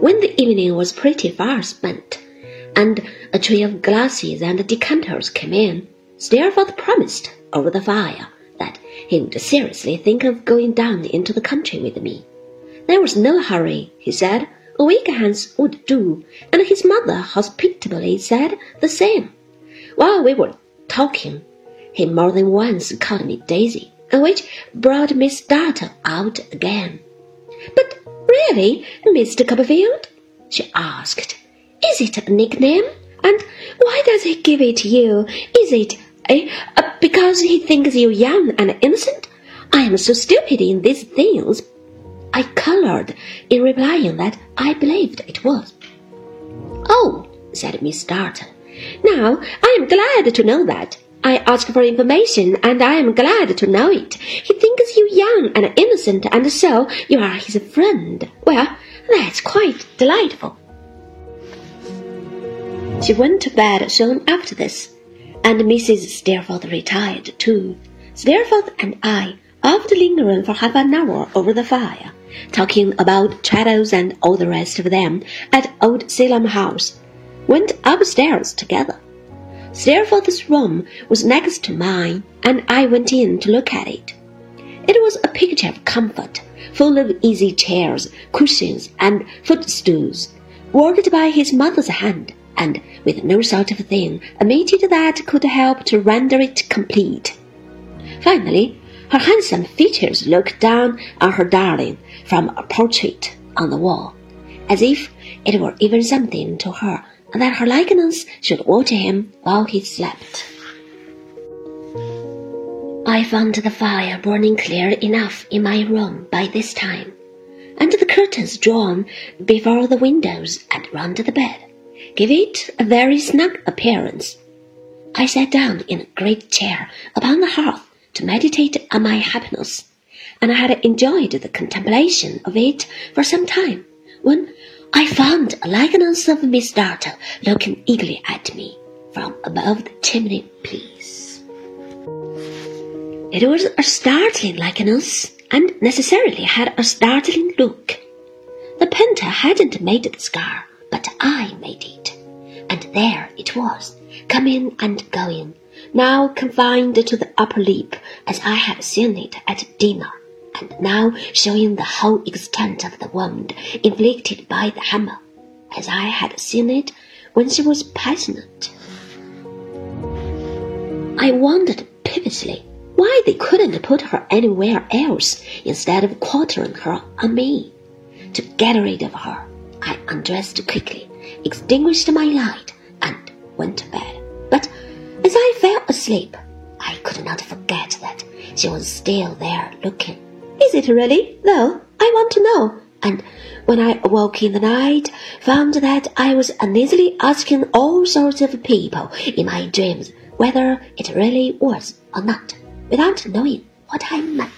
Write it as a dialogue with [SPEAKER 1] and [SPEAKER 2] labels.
[SPEAKER 1] When the evening was pretty far spent, and a tray of glasses and decanters came in, Steerforth promised over the fire that he would seriously think of going down into the country with me. There was no hurry, he said. A week hence would do, and his mother hospitably said the same. While we were talking, he more than once called me Daisy, which brought Miss Dartle out again. But really, Mr. Copperfield, she asked, is it a nickname? And why does he give it you? Is it eh, because he thinks you young and innocent? I am so stupid in these things. I colored in replying that I believed it was. Oh, said Miss Dartle. Now I am glad to know that. I asked for information, and I am glad to know it. He thinks you young and innocent, and so you are his friend. Well, that's quite delightful. She went to bed soon after this, and Mrs. Steerforth retired too. Steerforth and I, after lingering for half an hour over the fire, talking about Traddles and all the rest of them at old Salem House, went upstairs together. Steerforth's room was next to mine, and I went in to look at it. It was a picture of comfort, full of easy chairs, cushions, and footstools, worked by his mother's hand, and with no sort of thing omitted that could help to render it complete. Finally, her handsome features looked down on her darling from a portrait on the wall, as if it were even something to her that her likeness should watch him while he slept. I found the fire burning clear enough in my room by this time, and the curtains drawn before the windows and round the bed gave it a very snug appearance. I sat down in a great chair upon the hearth to meditate on my happiness, and I had enjoyed the contemplation of it for some time when I found a likeness of Miss Dartle looking eagerly at me from above the chimney piece. It was a startling likeness, and necessarily had a startling look. The painter hadn't made the scar, but I made it, and there it was, coming and going, now confined to the upper lip as I had seen it at dinner now showing the whole extent of the wound inflicted by the hammer, as I had seen it when she was passionate. I wondered piteously why they couldn't put her anywhere else instead of quartering her on me. To get rid of her, I undressed quickly, extinguished my light, and went to bed. But as I fell asleep, I could not forget that she was still there looking is it really? No, I want to know. And when I awoke in the night, found that I was uneasily asking all sorts of people in my dreams whether it really was or not, without knowing what I meant.